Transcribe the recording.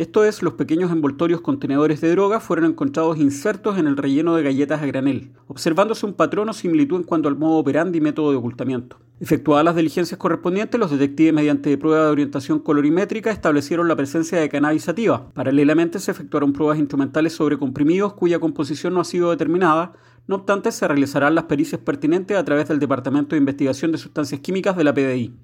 Esto es, los pequeños envoltorios contenedores de droga fueron encontrados insertos en el relleno de galletas a granel, observándose un patrón o similitud en cuanto al modo operandi y método de ocultamiento. Efectuadas las diligencias correspondientes, los detectives mediante prueba de orientación colorimétrica establecieron la presencia de cannabis sativa. Paralelamente se efectuaron pruebas instrumentales sobre comprimidos cuya composición no ha sido determinada, no obstante se realizarán las pericias pertinentes a través del Departamento de Investigación de Sustancias Químicas de la PDI.